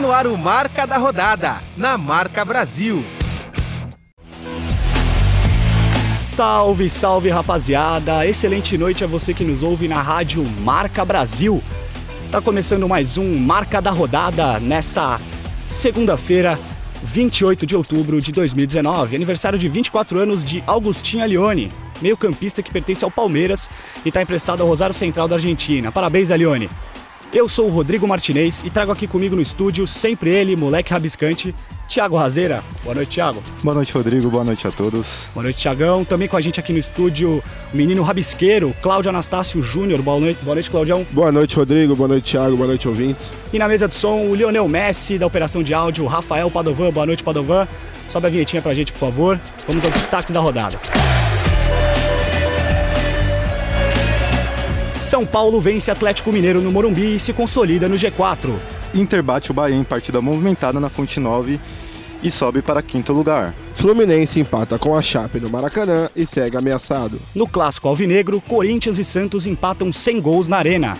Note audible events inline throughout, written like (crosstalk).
No ar o Marca da Rodada, na Marca Brasil. Salve, salve rapaziada! Excelente noite a você que nos ouve na rádio Marca Brasil. Tá começando mais um Marca da Rodada nessa segunda-feira, 28 de outubro de 2019, aniversário de 24 anos de Agostinho Alione, meio-campista que pertence ao Palmeiras e está emprestado ao Rosário Central da Argentina. Parabéns, Alione! Eu sou o Rodrigo Martinez e trago aqui comigo no estúdio, sempre ele, moleque rabiscante, Tiago Razeira. Boa noite, Tiago. Boa noite, Rodrigo. Boa noite a todos. Boa noite, Tiagão. Também com a gente aqui no estúdio, o menino rabisqueiro, Cláudio Anastácio Júnior. Boa noite, boa noite, Claudião. Boa noite, Rodrigo. Boa noite, Tiago. Boa noite, ouvintes. E na mesa de som, o Lionel Messi, da operação de áudio, Rafael Padovan. Boa noite, Padovan. Sobe a vinhetinha pra gente, por favor. Vamos aos destaques da rodada. São Paulo vence Atlético Mineiro no Morumbi e se consolida no G4. Inter bate o Bahia em partida movimentada na Fonte 9 e sobe para quinto lugar. Fluminense empata com a Chape no Maracanã e segue ameaçado. No clássico alvinegro, Corinthians e Santos empatam sem gols na arena.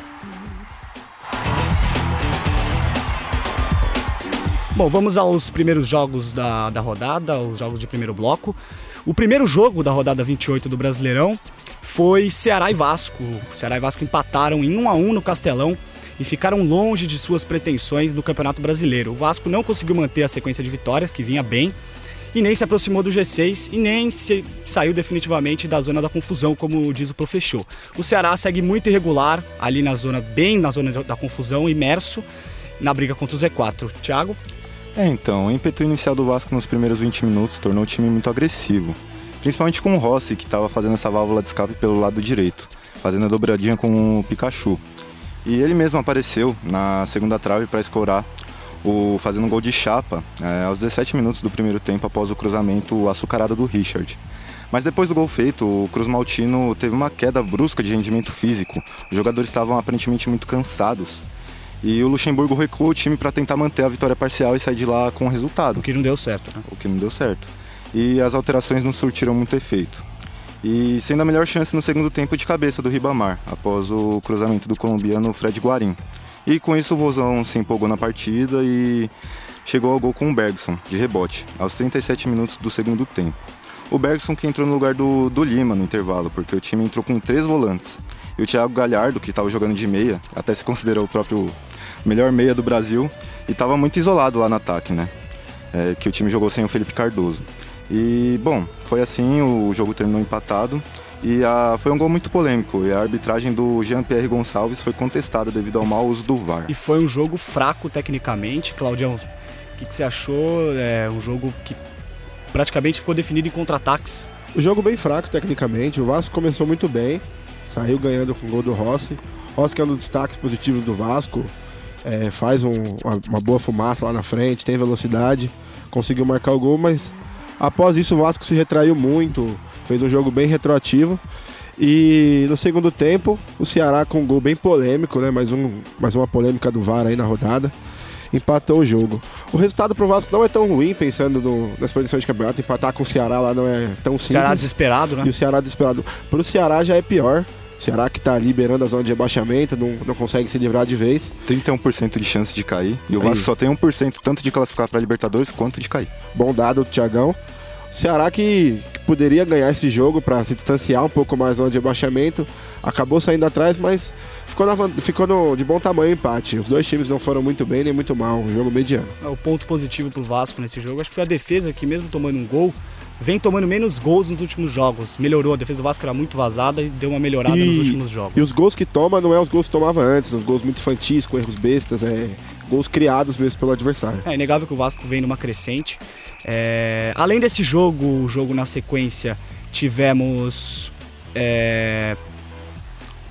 Bom, vamos aos primeiros jogos da, da rodada, os jogos de primeiro bloco. O primeiro jogo da rodada 28 do Brasileirão foi Ceará e Vasco. Ceará e Vasco empataram em 1 a 1 no Castelão e ficaram longe de suas pretensões no Campeonato Brasileiro. O Vasco não conseguiu manter a sequência de vitórias, que vinha bem, e nem se aproximou do G6 e nem se saiu definitivamente da zona da confusão, como diz o professor. O Ceará segue muito irregular, ali na zona, bem na zona da confusão, imerso na briga contra o Z4. Thiago? É, então, o ímpeto inicial do Vasco nos primeiros 20 minutos tornou o time muito agressivo, principalmente com o Rossi, que estava fazendo essa válvula de escape pelo lado direito, fazendo a dobradinha com o Pikachu. E ele mesmo apareceu na segunda trave para escorar, o, fazendo um gol de chapa é, aos 17 minutos do primeiro tempo após o cruzamento açucarado do Richard. Mas depois do gol feito, o Cruz Maltino teve uma queda brusca de rendimento físico. Os jogadores estavam aparentemente muito cansados. E o Luxemburgo recuou o time para tentar manter a vitória parcial e sair de lá com o resultado. O que não deu certo, né? O que não deu certo. E as alterações não surtiram muito efeito e sendo a melhor chance no segundo tempo de cabeça do Ribamar, após o cruzamento do colombiano Fred Guarim. E com isso o Vozão se empolgou na partida e chegou ao gol com o Bergson, de rebote, aos 37 minutos do segundo tempo. O Bergson que entrou no lugar do, do Lima no intervalo, porque o time entrou com três volantes. E o Thiago Galhardo, que estava jogando de meia, até se considerou o próprio melhor meia do Brasil, e estava muito isolado lá no ataque, né? É, que o time jogou sem o Felipe Cardoso. E, bom, foi assim, o jogo terminou empatado. E a, foi um gol muito polêmico. E a arbitragem do Jean-Pierre Gonçalves foi contestada devido ao mau uso do VAR. E foi um jogo fraco tecnicamente. Claudião, o que, que você achou? É um jogo que praticamente ficou definido em contra-ataques. O jogo bem fraco tecnicamente. O Vasco começou muito bem. Saiu ganhando com o gol do Rossi. Rossi que é um dos destaques positivos do Vasco. É, faz um, uma, uma boa fumaça lá na frente, tem velocidade. Conseguiu marcar o gol, mas Após isso, o Vasco se retraiu muito, fez um jogo bem retroativo. E no segundo tempo, o Ceará com um gol bem polêmico, né? Mais, um, mais uma polêmica do VAR aí na rodada. Empatou o jogo. O resultado pro Vasco não é tão ruim, pensando no, nas posições de campeonato. Empatar com o Ceará lá não é tão simples. Ceará desesperado, né? E o Ceará desesperado. Pro Ceará já é pior. O Ceará que tá liberando a zona de rebaixamento, não, não consegue se livrar de vez. 31% de chance de cair. E o Vasco Aí. só tem 1% tanto de classificar para Libertadores quanto de cair. Bom dado do Thiagão. Ceará que, que poderia ganhar esse jogo para se distanciar um pouco mais do rebaixamento, acabou saindo atrás, mas ficou, na, ficou no, de bom tamanho o empate. Os dois times não foram muito bem nem muito mal, um jogo mediano. É, o ponto positivo pro Vasco nesse jogo, acho que foi a defesa que mesmo tomando um gol, vem tomando menos gols nos últimos jogos. Melhorou, a defesa do Vasco era muito vazada e deu uma melhorada e, nos últimos jogos. E os gols que toma não é os gols que tomava antes, os gols muito infantis, com erros bestas, é gols criados mesmo pelo adversário. É inegável que o Vasco vem numa crescente. É, além desse jogo, o jogo na sequência, tivemos é,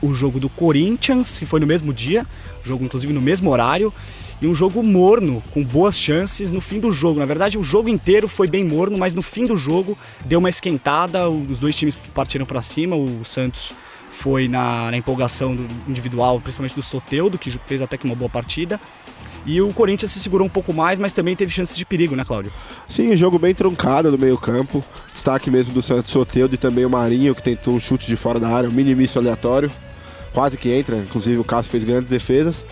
o jogo do Corinthians, que foi no mesmo dia, jogo inclusive no mesmo horário, e um jogo morno, com boas chances no fim do jogo. Na verdade, o jogo inteiro foi bem morno, mas no fim do jogo deu uma esquentada, os dois times partiram para cima, o Santos foi na, na empolgação individual, principalmente do Soteudo, que fez até que uma boa partida. E o Corinthians se segurou um pouco mais, mas também teve chances de perigo, né, Cláudio? Sim, jogo bem truncado no meio-campo. Destaque mesmo do Santos Soteudo e também o Marinho, que tentou um chute de fora da área, um minimício aleatório. Quase que entra, inclusive o Cássio fez grandes defesas.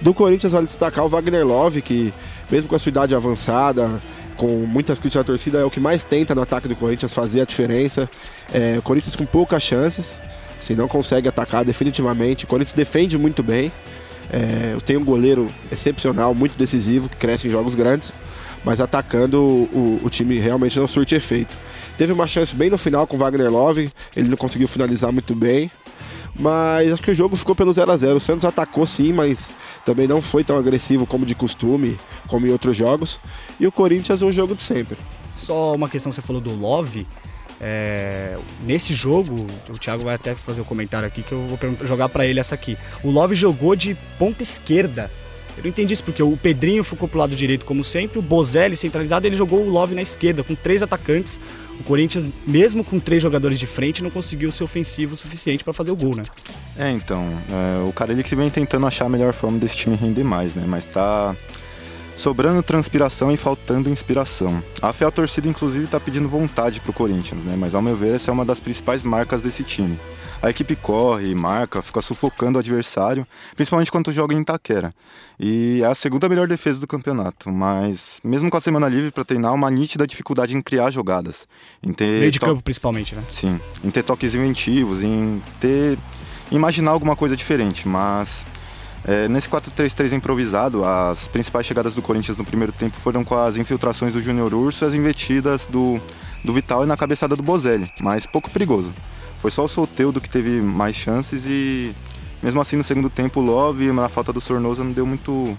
Do Corinthians, vale destacar o Wagner Love, que mesmo com a sua idade avançada, com muitas críticas da torcida, é o que mais tenta no ataque do Corinthians fazer a diferença. É, o Corinthians com poucas chances, se não consegue atacar definitivamente. O Corinthians defende muito bem. É, tem um goleiro excepcional, muito decisivo, que cresce em jogos grandes, mas atacando o, o time realmente não surte efeito. Teve uma chance bem no final com o Wagner Love, ele não conseguiu finalizar muito bem, mas acho que o jogo ficou pelo 0 a 0 O Santos atacou sim, mas também não foi tão agressivo como de costume, como em outros jogos. E o Corinthians é o jogo de sempre. Só uma questão, você falou do Love. É, nesse jogo, o Thiago vai até fazer o um comentário aqui que eu vou jogar para ele essa aqui. O Love jogou de ponta esquerda. Eu não entendi isso porque o Pedrinho ficou pro lado direito como sempre, o Bozelli centralizado, ele jogou o Love na esquerda com três atacantes. O Corinthians, mesmo com três jogadores de frente, não conseguiu ser ofensivo o suficiente para fazer o gol, né? É, então, é, o ele que vem tentando achar a melhor forma desse time render mais, né? Mas tá sobrando transpiração e faltando inspiração. A fé a torcida inclusive está pedindo vontade para o Corinthians, né? Mas ao meu ver essa é uma das principais marcas desse time. A equipe corre, marca, fica sufocando o adversário, principalmente quando joga em Itaquera. E é a segunda melhor defesa do campeonato, mas mesmo com a semana livre para treinar, uma nítida dificuldade em criar jogadas. Em ter Meio de campo principalmente, né? Sim, em ter toques inventivos, em ter imaginar alguma coisa diferente, mas é, nesse 4-3-3 improvisado, as principais chegadas do Corinthians no primeiro tempo foram com as infiltrações do Júnior Urso e as investidas do, do Vital e na cabeçada do Bozelli, mas pouco perigoso. Foi só o Solteudo que teve mais chances e, mesmo assim, no segundo tempo, o Love, na falta do Sornosa, não deu muito,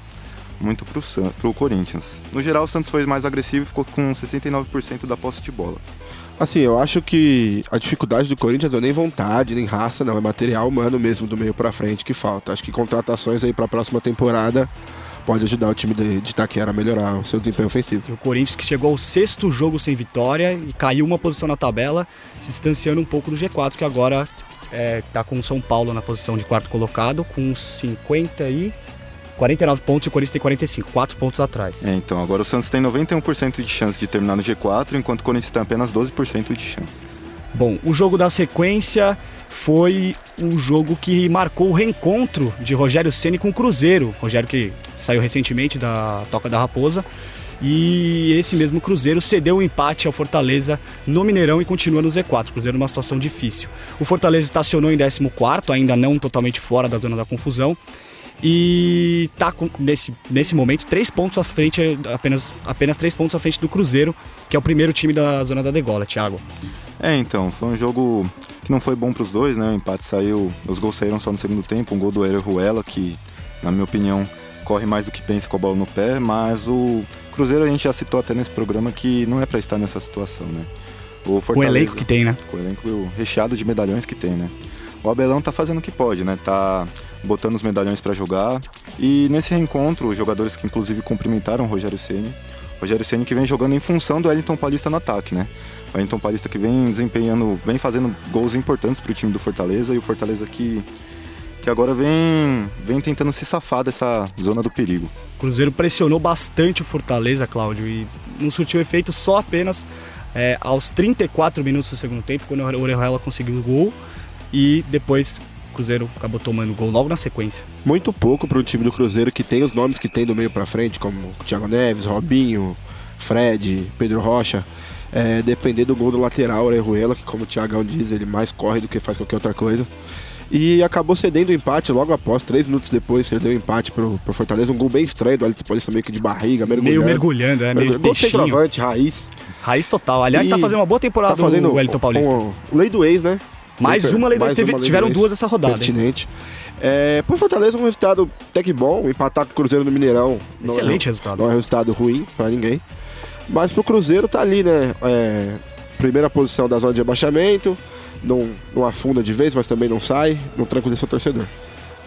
muito pro, pro Corinthians. No geral, o Santos foi mais agressivo e ficou com 69% da posse de bola. Assim, eu acho que a dificuldade do Corinthians não é nem vontade, nem raça, não. É material humano mesmo do meio para frente que falta. Acho que contratações aí para a próxima temporada pode ajudar o time de, de Itaquera a melhorar o seu desempenho ofensivo. O Corinthians que chegou ao sexto jogo sem vitória e caiu uma posição na tabela, se distanciando um pouco do G4, que agora está é, tá com o São Paulo na posição de quarto colocado, com 50 e 49 pontos e o Corinthians tem 45, 4 pontos atrás. É, então, agora o Santos tem 91% de chance de terminar no G4, enquanto o Corinthians tem apenas 12% de chances. Bom, o jogo da sequência foi um jogo que marcou o reencontro de Rogério Ceni com o Cruzeiro. Rogério que saiu recentemente da Toca da Raposa. E esse mesmo Cruzeiro cedeu o um empate ao Fortaleza no Mineirão e continua no Z4. Cruzeiro numa situação difícil. O Fortaleza estacionou em 14, ainda não totalmente fora da zona da confusão e tá com, nesse, nesse momento três pontos à frente, apenas, apenas três pontos à frente do Cruzeiro, que é o primeiro time da zona da degola, Thiago. É, então, foi um jogo que não foi bom para os dois, né? O empate saiu, os gols saíram só no segundo tempo, um gol do Hélio Ruela, que, na minha opinião, corre mais do que pensa com a bola no pé, mas o Cruzeiro a gente já citou até nesse programa que não é para estar nessa situação, né? O, Fortaleza, o elenco que tem, né? O elenco recheado de medalhões que tem, né? O Abelão tá fazendo o que pode, né? Tá botando os medalhões para jogar. E nesse reencontro, os jogadores que inclusive cumprimentaram o Rogério Ceni, Rogério Ceni que vem jogando em função do Wellington Paulista no ataque, né? O Wellington Paulista que vem desempenhando, vem fazendo gols importantes para o time do Fortaleza e o Fortaleza que que agora vem vem tentando se safar dessa zona do perigo. O Cruzeiro pressionou bastante o Fortaleza, Cláudio, e não surtiu efeito só apenas é, aos 34 minutos do segundo tempo, quando o Orejuela conseguiu o gol e depois Cruzeiro acabou tomando gol logo na sequência. Muito pouco para um time do Cruzeiro que tem os nomes que tem do meio para frente, como Thiago Neves, Robinho, Fred, Pedro Rocha. É, depender do gol do lateral, Orejuela, que como o Thiagão diz, ele mais corre do que faz qualquer outra coisa. E acabou cedendo o empate logo após, três minutos depois, cedeu o empate pro, pro Fortaleza. Um gol bem estranho do Elton Paulista, meio que de barriga, mergulhando. Meio mergulhando, é, meio Gol centroavante, raiz. Raiz total. Aliás, e tá fazendo uma boa temporada tá fazendo o Elton Paulista. O, o lei do ex, né? Mais uma lei mais teve, uma tiveram duas essa rodada. Pertinente. É, por Fortaleza, um resultado até que bom. Empatar com o Cruzeiro no Mineirão. Excelente é, resultado. Não é um resultado ruim para ninguém. Mas pro Cruzeiro tá ali, né? É, primeira posição da zona de abaixamento. Não, não afunda de vez, mas também não sai. Não tranquiliza seu torcedor.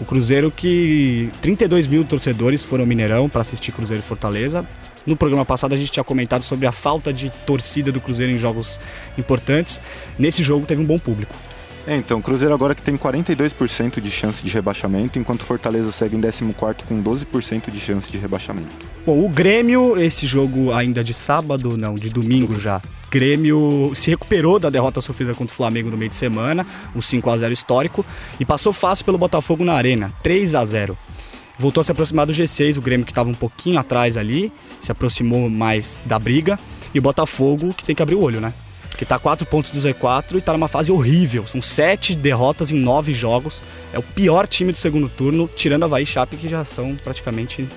O Cruzeiro que 32 mil torcedores foram ao Mineirão para assistir Cruzeiro e Fortaleza. No programa passado a gente tinha comentado sobre a falta de torcida do Cruzeiro em jogos importantes. Nesse jogo teve um bom público. É, então, o Cruzeiro agora que tem 42% de chance de rebaixamento, enquanto Fortaleza segue em 14 com 12% de chance de rebaixamento. Bom, o Grêmio, esse jogo ainda de sábado, não, de domingo já. Grêmio se recuperou da derrota sofrida contra o Flamengo no meio de semana, um 5 a 0 histórico, e passou fácil pelo Botafogo na Arena, 3 a 0. voltou a se aproximar do G6, o Grêmio que estava um pouquinho atrás ali, se aproximou mais da briga, e o Botafogo que tem que abrir o olho, né? Porque tá a 4 pontos do Z4 e tá numa fase horrível. São sete derrotas em nove jogos. É o pior time do segundo turno, tirando Havaí e Chape, que já são praticamente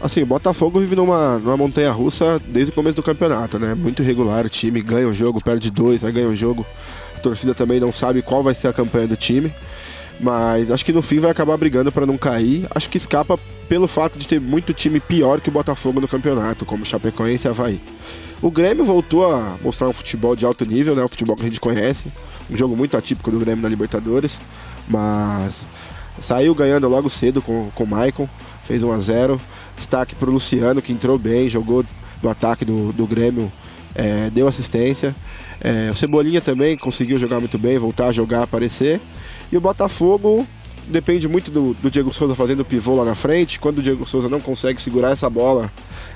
Assim, o Botafogo vive numa, numa montanha russa desde o começo do campeonato, né? Muito irregular o time, ganha um jogo, perde dois, aí ganha um jogo. A torcida também não sabe qual vai ser a campanha do time. Mas acho que no fim vai acabar brigando para não cair. Acho que escapa pelo fato de ter muito time pior que o Botafogo no campeonato, como Chapecoense e Havaí. O Grêmio voltou a mostrar um futebol de alto nível, né? O futebol que a gente conhece. Um jogo muito atípico do Grêmio na Libertadores. Mas saiu ganhando logo cedo com, com o Maicon, fez 1 a 0 Destaque para o Luciano, que entrou bem, jogou no ataque do, do Grêmio, é, deu assistência. É, o Cebolinha também conseguiu jogar muito bem, voltar a jogar, aparecer. E o Botafogo depende muito do, do Diego Souza fazendo o pivô lá na frente. Quando o Diego Souza não consegue segurar essa bola,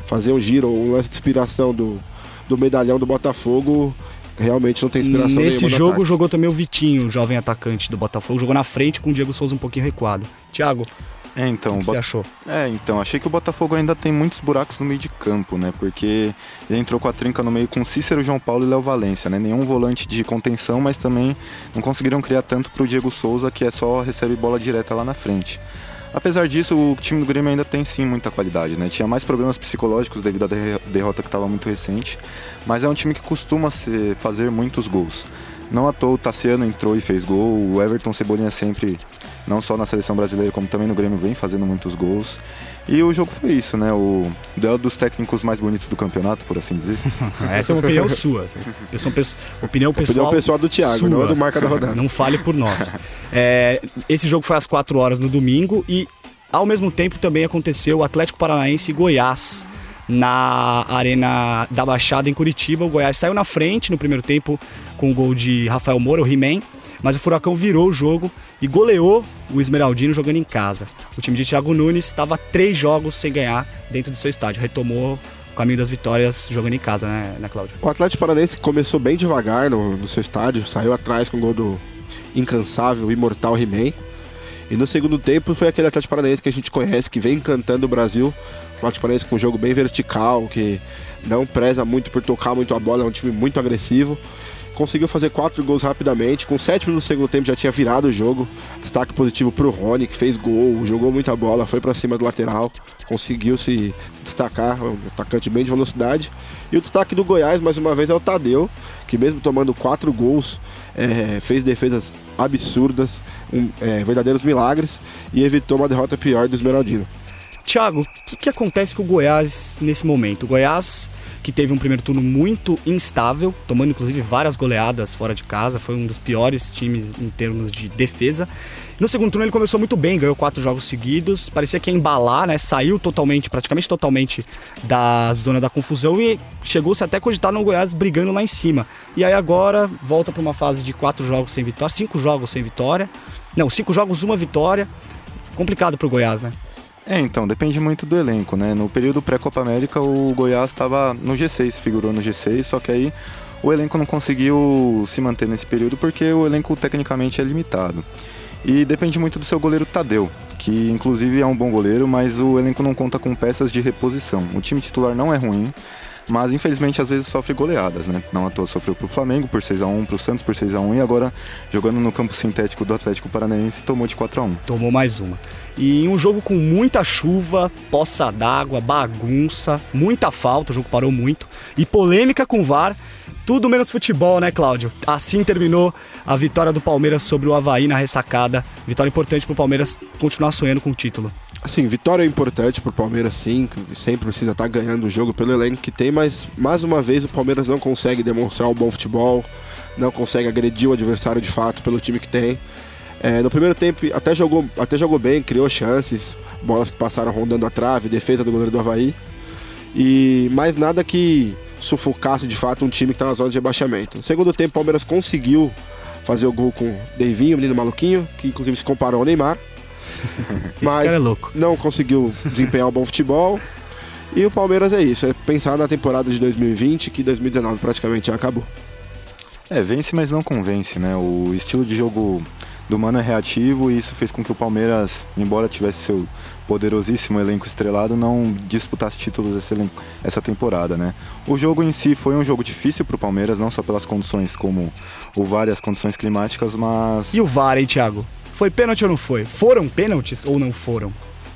fazer um giro ou um lance de inspiração do, do medalhão do Botafogo, realmente não tem inspiração Nesse jogo jogou também o Vitinho, o jovem atacante do Botafogo, jogou na frente com o Diego Souza um pouquinho recuado. Thiago, é, então, o que você achou? É, então, achei que o Botafogo ainda tem muitos buracos no meio de campo, né? Porque ele entrou com a trinca no meio com Cícero, João Paulo e Léo Valência, né? Nenhum volante de contenção, mas também não conseguiram criar tanto para o Diego Souza, que é só recebe bola direta lá na frente. Apesar disso, o time do Grêmio ainda tem sim muita qualidade, né? Tinha mais problemas psicológicos devido à derrota que estava muito recente, mas é um time que costuma ser, fazer muitos gols. Não à toa o Tassiano entrou e fez gol, o Everton Cebolinha sempre não só na seleção brasileira, como também no Grêmio, vem fazendo muitos gols. E o jogo foi isso, né? O duelo dos técnicos mais bonitos do campeonato, por assim dizer. (laughs) Essa é uma opinião sua. Assim. Opinião pessoal, opinião pessoal do Thiago, sua. não é do marca da rodada. Não fale por nós. É, esse jogo foi às 4 horas no domingo e, ao mesmo tempo, também aconteceu o Atlético Paranaense e Goiás na Arena da Baixada em Curitiba. O Goiás saiu na frente no primeiro tempo com o gol de Rafael Moura, o He-Man, mas o Furacão virou o jogo e goleou o Esmeraldino jogando em casa. O time de Thiago Nunes estava três jogos sem ganhar dentro do seu estádio, retomou o caminho das vitórias jogando em casa, né, né Cláudio? O Atlético Paranaense começou bem devagar no, no seu estádio, saiu atrás com o gol do incansável, imortal He-Man. E no segundo tempo foi aquele Atlético Paranaense que a gente conhece, que vem encantando o Brasil. O Atlético Paranaense com um jogo bem vertical, que não preza muito por tocar muito a bola, é um time muito agressivo conseguiu fazer quatro gols rapidamente. Com sete minutos do segundo tempo já tinha virado o jogo. Destaque positivo pro Rony, que fez gol, jogou muita bola, foi para cima do lateral, conseguiu se destacar, um atacante bem de velocidade. E o destaque do Goiás, mais uma vez, é o Tadeu, que mesmo tomando quatro gols, é, fez defesas absurdas, um, é, verdadeiros milagres, e evitou uma derrota pior do Esmeraldino. Thiago, o que, que acontece com o Goiás nesse momento? O Goiás que teve um primeiro turno muito instável, tomando inclusive várias goleadas fora de casa, foi um dos piores times em termos de defesa. No segundo turno ele começou muito bem, ganhou quatro jogos seguidos, parecia que ia embalar, né? Saiu totalmente, praticamente totalmente da zona da confusão e chegou-se até cogitar no Goiás brigando lá em cima. E aí agora volta para uma fase de quatro jogos sem vitória, cinco jogos sem vitória. Não, cinco jogos, uma vitória. Complicado para o Goiás, né? É, então, depende muito do elenco, né? No período pré-Copa América, o Goiás estava no G6, figurou no G6, só que aí o elenco não conseguiu se manter nesse período porque o elenco tecnicamente é limitado. E depende muito do seu goleiro Tadeu, que inclusive é um bom goleiro, mas o elenco não conta com peças de reposição. O time titular não é ruim, mas infelizmente às vezes sofre goleadas, né? Não à toa sofreu pro Flamengo por 6 a 1 pro Santos por 6 a 1 e agora jogando no campo sintético do Atlético Paranaense tomou de 4 a 1 Tomou mais uma. E em um jogo com muita chuva, poça d'água, bagunça, muita falta, o jogo parou muito, e polêmica com o VAR, tudo menos futebol, né, Cláudio? Assim terminou a vitória do Palmeiras sobre o Havaí na ressacada. Vitória importante pro Palmeiras continuar sonhando com o título. Assim, vitória é importante pro Palmeiras, sim. Sempre precisa estar tá ganhando o jogo pelo elenco que tem, mas mais uma vez o Palmeiras não consegue demonstrar um bom futebol, não consegue agredir o adversário de fato pelo time que tem. É, no primeiro tempo até jogou, até jogou bem, criou chances, bolas que passaram rondando a trave, defesa do goleiro do Havaí. E mais nada que sufocasse de fato um time que está na zona de rebaixamento. No segundo tempo, o Palmeiras conseguiu fazer o gol com o Deivinho, o menino maluquinho, que inclusive se comparou ao Neymar. (laughs) mas é não conseguiu desempenhar um bom futebol. E o Palmeiras é isso, é pensar na temporada de 2020, que 2019 praticamente já acabou. É, vence, mas não convence, né? O estilo de jogo do Mano é reativo e isso fez com que o Palmeiras, embora tivesse seu poderosíssimo elenco estrelado, não disputasse títulos esse elenco, essa temporada, né? O jogo em si foi um jogo difícil para o Palmeiras, não só pelas condições como o VAR e as condições climáticas, mas... E o VAR, hein, Thiago? Foi pênalti ou não foi? Foram pênaltis ou não foram?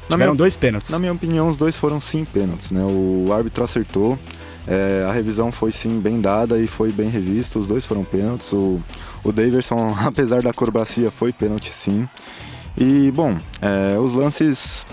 Na Tiveram minha- dois pênaltis. Na minha opinião, os dois foram sim pênaltis, né? O árbitro acertou, é, a revisão foi sim bem dada e foi bem revisto, os dois foram pênaltis. O, o Daverson, (laughs) apesar da acrobacia, foi pênalti sim. E, bom, é, os lances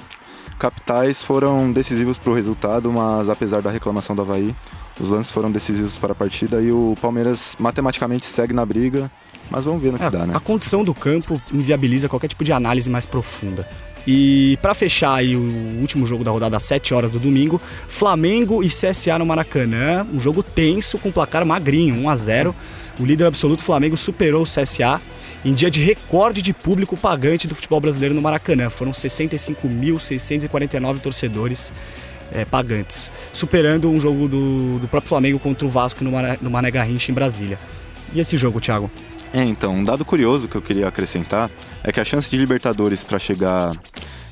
capitais foram decisivos para o resultado, mas apesar da reclamação do Havaí, os lances foram decisivos para a partida e o Palmeiras matematicamente segue na briga, mas vamos ver no que É, dá, né? A condição do campo inviabiliza qualquer tipo de análise mais profunda. E pra fechar aí o último jogo da rodada às 7 horas do domingo, Flamengo e CSA no Maracanã, um jogo tenso com placar magrinho, 1 a 0. O líder absoluto Flamengo superou o CSA em dia de recorde de público pagante do futebol brasileiro no Maracanã. Foram 65.649 torcedores é, pagantes, superando um jogo do, do próprio Flamengo contra o Vasco no, Mara- no Mané Garrincha em Brasília. E esse jogo, Thiago? É, então, um dado curioso que eu queria acrescentar é que a chance de Libertadores para chegar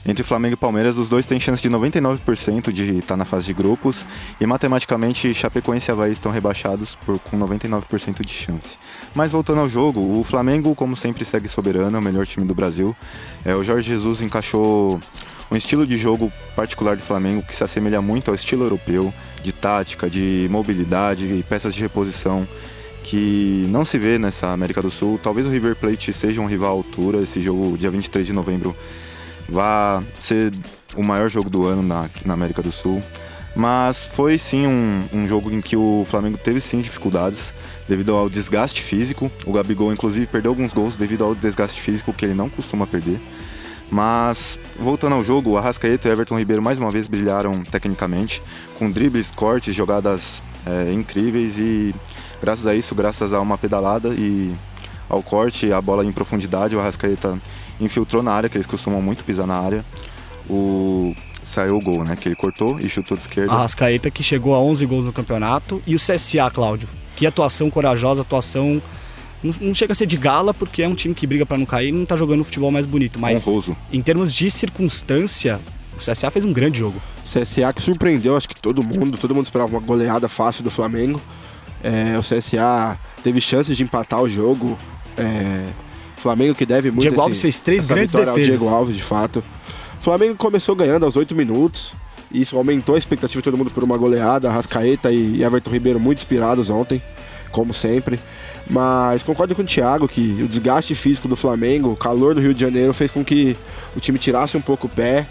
entre Flamengo e Palmeiras, os dois têm chance de 99% de estar na fase de grupos e matematicamente Chapecoense e Havaí estão rebaixados por, com 99% de chance. Mas voltando ao jogo, o Flamengo, como sempre, segue soberano, é o melhor time do Brasil. É, o Jorge Jesus encaixou um estilo de jogo particular do Flamengo que se assemelha muito ao estilo europeu, de tática, de mobilidade e peças de reposição que não se vê nessa América do Sul. Talvez o River Plate seja um rival à altura. Esse jogo, dia 23 de novembro, vá ser o maior jogo do ano na, na América do Sul. Mas foi sim um, um jogo em que o Flamengo teve sim dificuldades devido ao desgaste físico. O Gabigol, inclusive, perdeu alguns gols devido ao desgaste físico que ele não costuma perder. Mas, voltando ao jogo, Arrascaeta e Everton Ribeiro mais uma vez brilharam tecnicamente, com dribles, cortes, jogadas é, incríveis e graças a isso, graças a uma pedalada e ao corte, a bola em profundidade, o Arrascaeta infiltrou na área, que eles costumam muito pisar na área. O saiu o gol, né? Que ele cortou e chutou de esquerda. A Rascaeta que chegou a 11 gols no campeonato. E o CSA, Cláudio. Que atuação corajosa, atuação. Não, chega a ser de gala, porque é um time que briga pra não cair e não tá jogando um futebol mais bonito. Mas Honroso. em termos de circunstância, o CSA fez um grande jogo. CSA que surpreendeu, acho que todo mundo, todo mundo esperava uma goleada fácil do Flamengo. É, o CSA teve chances de empatar o jogo. É, Flamengo que deve muito. Diego esse- Alves fez três grandes defesas. Diego Alves, de fato. O Flamengo começou ganhando aos 8 minutos. E isso aumentou a expectativa de todo mundo por uma goleada. Rascaeta e Everton Ribeiro muito inspirados ontem, como sempre. Mas concordo com o Thiago que o desgaste físico do Flamengo, o calor do Rio de Janeiro, fez com que o time tirasse um pouco o pé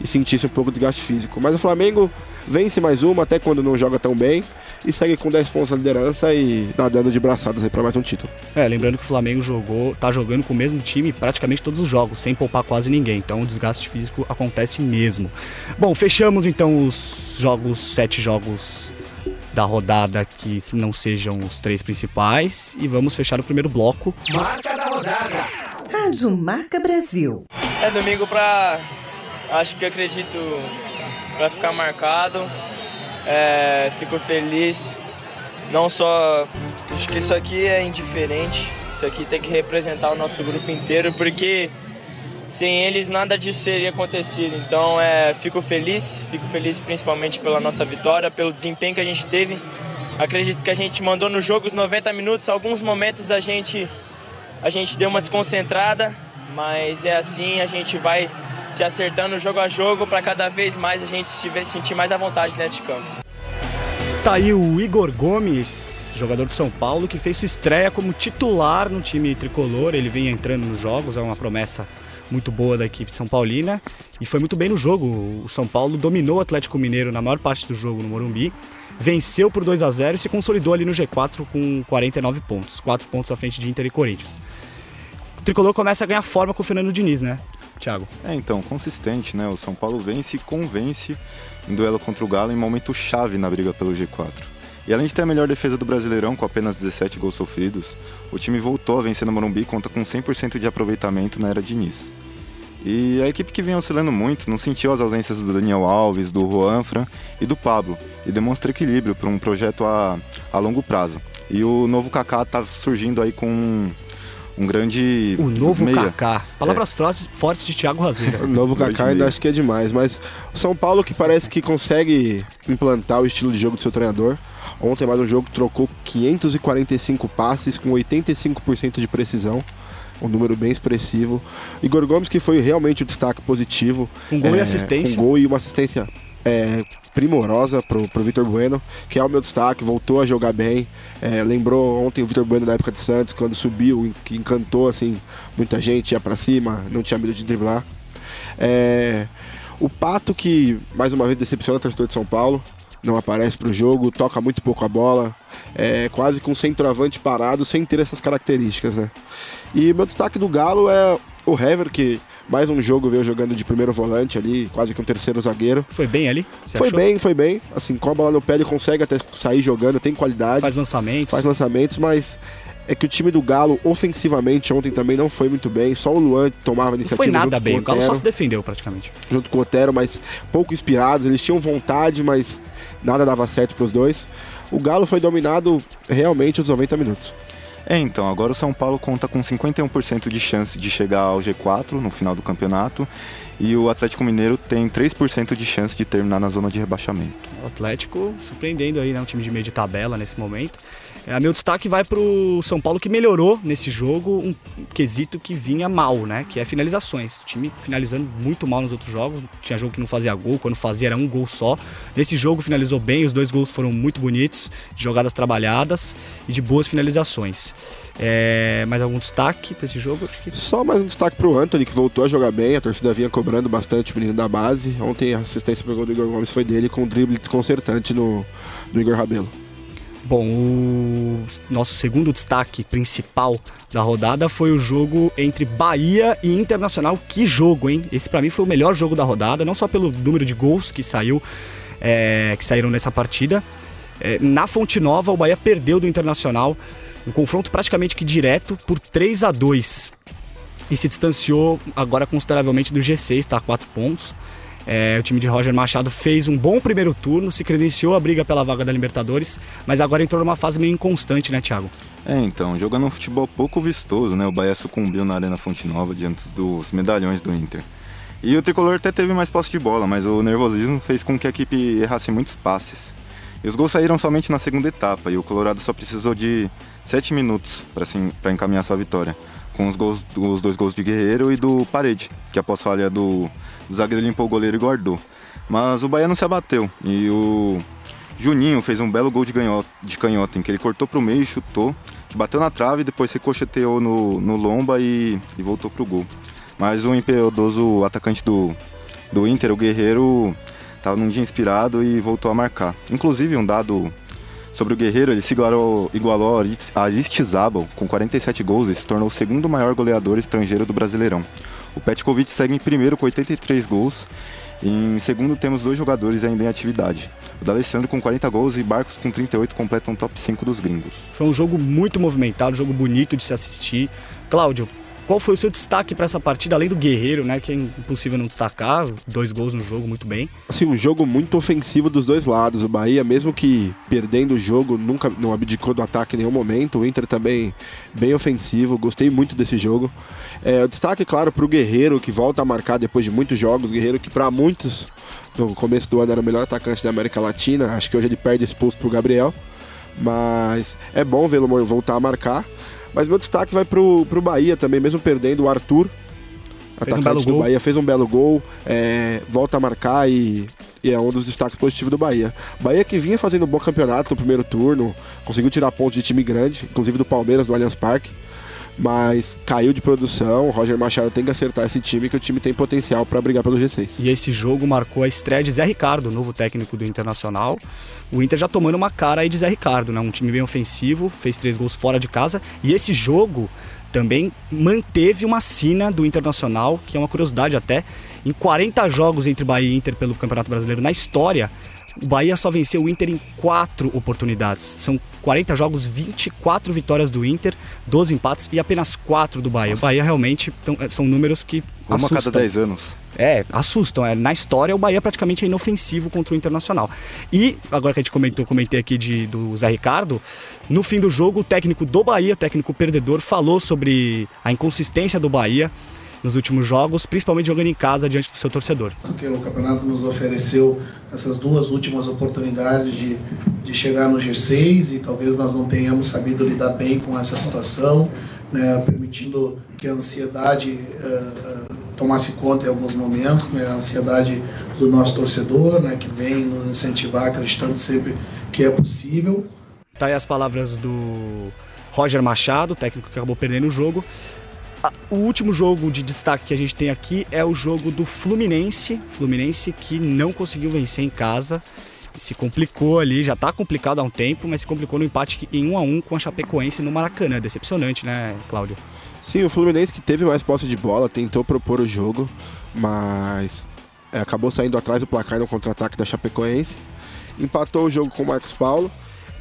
e sentisse um pouco de desgaste físico. Mas o Flamengo vence mais uma, até quando não joga tão bem, e segue com 10 pontos na liderança e nadando de braçadas aí para mais um título. É, lembrando que o Flamengo jogou, tá jogando com o mesmo time praticamente todos os jogos, sem poupar quase ninguém. Então o desgaste físico acontece mesmo. Bom, fechamos então os jogos, sete jogos da rodada que não sejam os três principais e vamos fechar o primeiro bloco. Marca da rodada. Rádio Marca Brasil. É domingo pra. Acho que acredito pra ficar marcado. É, fico feliz. Não só. Acho que isso aqui é indiferente. Isso aqui tem que representar o nosso grupo inteiro, porque sem eles nada disso teria acontecido. Então é, fico feliz, fico feliz principalmente pela nossa vitória, pelo desempenho que a gente teve. Acredito que a gente mandou no jogo os 90 minutos. Alguns momentos a gente a gente deu uma desconcentrada, mas é assim, a gente vai se acertando jogo a jogo para cada vez mais a gente se sentir mais à vontade dentro de campo. Tá aí o Igor Gomes, jogador do São Paulo, que fez sua estreia como titular no time tricolor. Ele vem entrando nos jogos, é uma promessa muito boa da equipe São Paulina e foi muito bem no jogo. O São Paulo dominou o Atlético Mineiro na maior parte do jogo no Morumbi, venceu por 2 a 0 e se consolidou ali no G4 com 49 pontos, 4 pontos à frente de Inter e Corinthians. O tricolor começa a ganhar forma com o Fernando Diniz, né, Thiago? É, então, consistente, né? O São Paulo vence e convence em duelo contra o Galo em momento chave na briga pelo G4. E além de ter a melhor defesa do Brasileirão, com apenas 17 gols sofridos, o time voltou a vencer no Morumbi e conta com 100% de aproveitamento na era Diniz. E a equipe que vem oscilando muito não sentiu as ausências do Daniel Alves, do Juanfran e do Pablo, e demonstra equilíbrio para um projeto a, a longo prazo. E o novo Kaká está surgindo aí com um grande O novo meia. Kaká. Palavras fortes, fortes de Thiago Razeira. O novo (laughs) Kaká ainda acho que é demais, mas o São Paulo que parece que consegue implantar o estilo de jogo do seu treinador. Ontem mais um jogo trocou 545 passes com 85% de precisão. Um número bem expressivo. Igor Gomes, que foi realmente o destaque positivo. Com gol e É, assistência. Com gol e uma assistência é, primorosa pro, pro Vitor Bueno, que é o meu destaque, voltou a jogar bem. É, lembrou ontem o Vitor Bueno da época de Santos, quando subiu, que encantou assim, muita gente, ia pra cima, não tinha medo de driblar. É, o Pato, que mais uma vez decepciona o torcedor de São Paulo, não aparece pro jogo, toca muito pouco a bola, é quase com um centroavante parado, sem ter essas características, né? E meu destaque do Galo é o Hever, que mais um jogo veio jogando de primeiro volante ali, quase que um terceiro zagueiro. Foi bem ali? Foi achou? bem, foi bem. Assim, com a bola no pé ele consegue até sair jogando, tem qualidade, Faz lançamentos. faz lançamentos, mas é que o time do Galo, ofensivamente, ontem também não foi muito bem. Só o Luan tomava Não iniciativa foi nada bem. com O Galo só Otero se defendeu praticamente. junto com o Otero, mas pouco inspirados. Eles tinham vontade, mas nada dava certo para os dois. O Galo foi dominado realmente os 90 minutos. É, então, agora o São Paulo conta com 51% de chance de chegar ao G4 no final do campeonato e o Atlético Mineiro tem 3% de chance de terminar na zona de rebaixamento. O Atlético surpreendendo aí, né? Um time de meio de tabela nesse momento. É, meu destaque vai pro São Paulo que melhorou nesse jogo um quesito que vinha mal, né? Que é finalizações. O time finalizando muito mal nos outros jogos. Tinha jogo que não fazia gol, quando fazia era um gol só. Nesse jogo finalizou bem, os dois gols foram muito bonitos, de jogadas trabalhadas e de boas finalizações. É, mais algum destaque para esse jogo? Que Só mais um destaque pro Anthony, que voltou a jogar bem. A torcida vinha cobrando bastante o menino da base. Ontem a assistência pro gol do Igor Gomes foi dele, com um drible desconcertante no, no Igor Rabelo. Bom, o nosso segundo destaque principal da rodada foi o jogo entre Bahia e Internacional. Que jogo, hein? Esse pra mim foi o melhor jogo da rodada, não só pelo número de gols que saiu, é, que saíram nessa partida. É, na Fonte Nova, o Bahia perdeu do Internacional, um confronto praticamente que direto por 3 a 2 e se distanciou agora consideravelmente do G6, tá? 4 pontos. É, o time de Roger Machado fez um bom primeiro turno, se credenciou a briga pela vaga da Libertadores, mas agora entrou numa fase meio inconstante, né, Thiago? É, então, jogando um futebol pouco vistoso, né? O Bahia sucumbiu na Arena Fonte Nova diante dos medalhões do Inter. E o tricolor até teve mais posse de bola, mas o nervosismo fez com que a equipe errasse muitos passes. E os gols saíram somente na segunda etapa, e o Colorado só precisou de 7 minutos para encaminhar sua vitória, com os, gols, os dois gols de Guerreiro e do Parede, que após falha do, do zagueiro limpou o goleiro e guardou. Mas o Bahia não se abateu, e o Juninho fez um belo gol de, ganhota, de canhota, em que ele cortou para o meio e chutou, que bateu na trave, depois ricocheteou no, no lomba e, e voltou pro gol. Mas o impiedoso atacante do, do Inter, o Guerreiro, estava num dia inspirado e voltou a marcar. Inclusive, um dado sobre o Guerreiro, ele se igualou, igualou a Aristizábal com 47 gols e se tornou o segundo maior goleador estrangeiro do Brasileirão. O Petkovic segue em primeiro com 83 gols. Em segundo, temos dois jogadores ainda em atividade. O D'Alessandro com 40 gols e Barcos com 38 completam o top 5 dos gringos. Foi um jogo muito movimentado, um jogo bonito de se assistir. Cláudio, qual foi o seu destaque para essa partida, além do Guerreiro, né? Que é impossível não destacar, dois gols no jogo, muito bem. Assim, um jogo muito ofensivo dos dois lados. O Bahia, mesmo que perdendo o jogo, nunca não abdicou do ataque em nenhum momento. O Inter também bem ofensivo. Gostei muito desse jogo. É, o destaque, claro, para o Guerreiro, que volta a marcar depois de muitos jogos. Guerreiro que para muitos, no começo do ano, era o melhor atacante da América Latina. Acho que hoje ele perde expulso pro Gabriel. Mas é bom vê-lo voltar a marcar. Mas meu destaque vai pro, pro Bahia também, mesmo perdendo o Arthur. Fez um atacante belo do gol. Bahia fez um belo gol, é, volta a marcar e, e é um dos destaques positivos do Bahia. Bahia que vinha fazendo um bom campeonato no primeiro turno, conseguiu tirar pontos de time grande, inclusive do Palmeiras, do Allianz Parque, mas caiu de produção. Roger Machado tem que acertar esse time, que o time tem potencial para brigar pelo G6. E esse jogo marcou a estreia de Zé Ricardo, novo técnico do Internacional. O Inter já tomando uma cara aí de Zé Ricardo, né? Um time bem ofensivo, fez três gols fora de casa. E esse jogo também manteve uma sina do Internacional, que é uma curiosidade até. Em 40 jogos entre Bahia e Inter pelo Campeonato Brasileiro na história, O Bahia só venceu o Inter em quatro oportunidades. São 40 jogos, 24 vitórias do Inter, 12 empates e apenas 4 do Bahia. Nossa. O Bahia realmente tão- são números que Uma a assustam. cada 10 anos. É, assustam. É, na história, o Bahia praticamente é inofensivo contra o Internacional. E, agora que a gente comentou, comentei aqui de, do Zé Ricardo, no fim do jogo, o técnico do Bahia, o técnico perdedor, falou sobre a inconsistência do Bahia nos últimos jogos, principalmente jogando em casa diante do seu torcedor. porque o campeonato nos ofereceu essas duas últimas oportunidades de, de chegar no G6 e talvez nós não tenhamos sabido lidar bem com essa situação, né, permitindo que a ansiedade eh, eh, tomasse conta em alguns momentos, né, a ansiedade do nosso torcedor, né, que vem nos incentivar, acreditando sempre que é possível. Tá aí as palavras do Roger Machado, técnico que acabou perdendo o jogo. O último jogo de destaque que a gente tem aqui é o jogo do Fluminense. Fluminense que não conseguiu vencer em casa. Se complicou ali, já tá complicado há um tempo, mas se complicou no empate em 1 a 1 com a Chapecoense no Maracanã. Decepcionante, né, Cláudio? Sim, o Fluminense que teve mais posse de bola, tentou propor o jogo, mas é, acabou saindo atrás do placar no contra-ataque da Chapecoense. Empatou o jogo com o Marcos Paulo.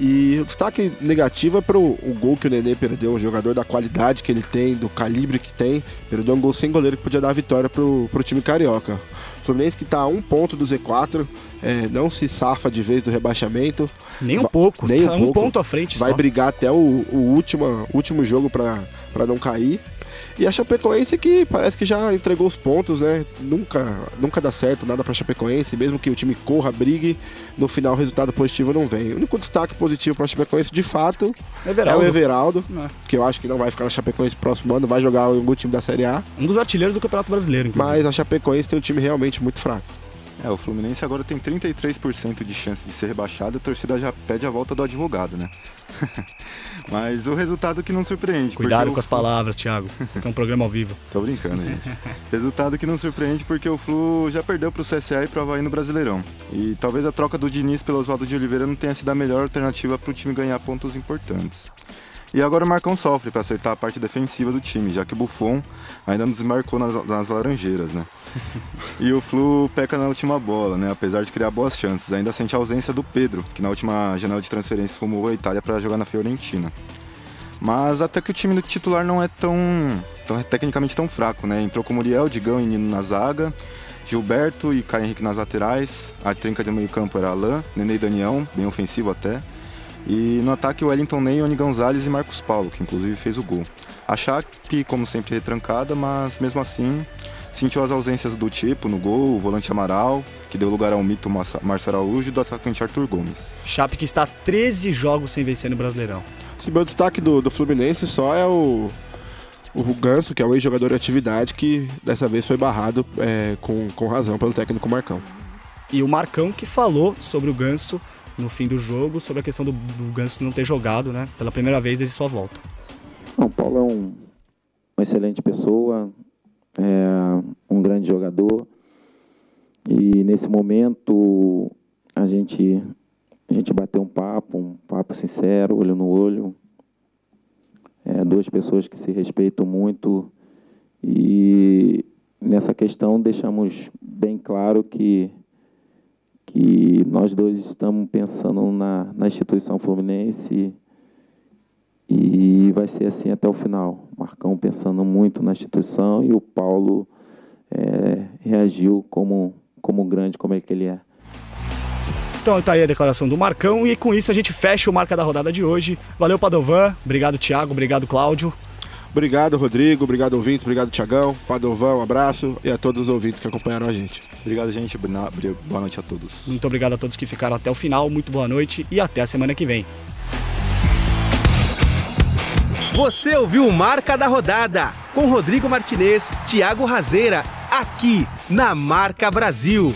E o destaque negativo é para o gol que o Nenê perdeu, um jogador da qualidade que ele tem, do calibre que tem, perdeu um gol sem goleiro que podia dar a vitória pro, pro time carioca. O Fluminense que está a um ponto do Z4, é, não se safa de vez do rebaixamento, Nem um pouco, nem um tá um pouco. ponto à frente vai só. brigar até o, o último, último jogo para não cair. E a Chapecoense que parece que já entregou os pontos, né? Nunca, nunca dá certo nada pra Chapecoense, mesmo que o time corra, brigue, no final o resultado positivo não vem. O único destaque positivo pra Chapecoense, de fato, é Everaldo, o Everaldo, É. que eu acho que não vai ficar na Chapecoense próximo ano, vai jogar em algum time da Série A, um dos artilheiros do Campeonato Brasileiro, inclusive. mas a Chapecoense tem um time realmente muito fraco. É, o Fluminense agora tem 33% de chance de ser rebaixado e a torcida já pede a volta do advogado, né? (laughs) Mas o resultado que não surpreende. Cuidado com as palavras, Thiago. Isso aqui é um programa ao vivo. Tô brincando, gente. (laughs) Resultado que não surpreende porque o Flu já perdeu pro CSA e pro Havaí no Brasileirão. E talvez a troca do Diniz pelo Oswaldo de Oliveira não tenha sido a melhor alternativa pro time ganhar pontos importantes. E agora o Marcão sofre para acertar a parte defensiva do time, já que o Buffon ainda nos desmarcou nas, nas laranjeiras, né? (laughs) E o Flu peca na última bola, né? Apesar de criar boas chances, ainda sente a ausência do Pedro, que na última janela de transferência rumou à Itália para jogar na Fiorentina. Mas até que o time do titular não é tão, tão tecnicamente tão fraco, né? Entrou com Muriel, Digão e Nino na zaga, Gilberto e Caio Henrique nas laterais, a trinca de meio campo era Alain, Nenê e Daniel, bem ofensivo até. E no ataque, Wellington Ney, Oni Gonzalez e Marcos Paulo, que inclusive fez o gol. A Chape, como sempre, retrancada, mas mesmo assim sentiu as ausências do tipo no gol, o volante Amaral, que deu lugar ao mito Márcio Araújo e do atacante Arthur Gomes. Chape que está a 13 jogos sem vencer no Brasileirão. Esse meu destaque do, do Fluminense só é o, o Ganso, que é o ex-jogador de atividade, que dessa vez foi barrado é, com, com razão pelo técnico Marcão. E o Marcão que falou sobre o Ganso no fim do jogo, sobre a questão do, do Ganso não ter jogado, né? Pela primeira vez desde sua volta. Não, o Paulo é um, uma excelente pessoa, é um grande jogador e nesse momento a gente a gente bateu um papo, um papo sincero, olho no olho. É, duas pessoas que se respeitam muito e nessa questão deixamos bem claro que que nós dois estamos pensando na, na instituição fluminense e vai ser assim até o final. Marcão pensando muito na instituição e o Paulo é, reagiu como, como grande, como é que ele é. Então tá aí a declaração do Marcão e com isso a gente fecha o Marca da Rodada de hoje. Valeu, Padovan. Obrigado, Thiago. Obrigado, Cláudio. Obrigado, Rodrigo. Obrigado, ouvintes. Obrigado, Tiagão. Padovão, um abraço. E a todos os ouvintes que acompanharam a gente. Obrigado, gente. Boa noite a todos. Muito obrigado a todos que ficaram até o final. Muito boa noite e até a semana que vem. Você ouviu o Marca da Rodada com Rodrigo Martinez, Thiago Razeira, aqui na Marca Brasil.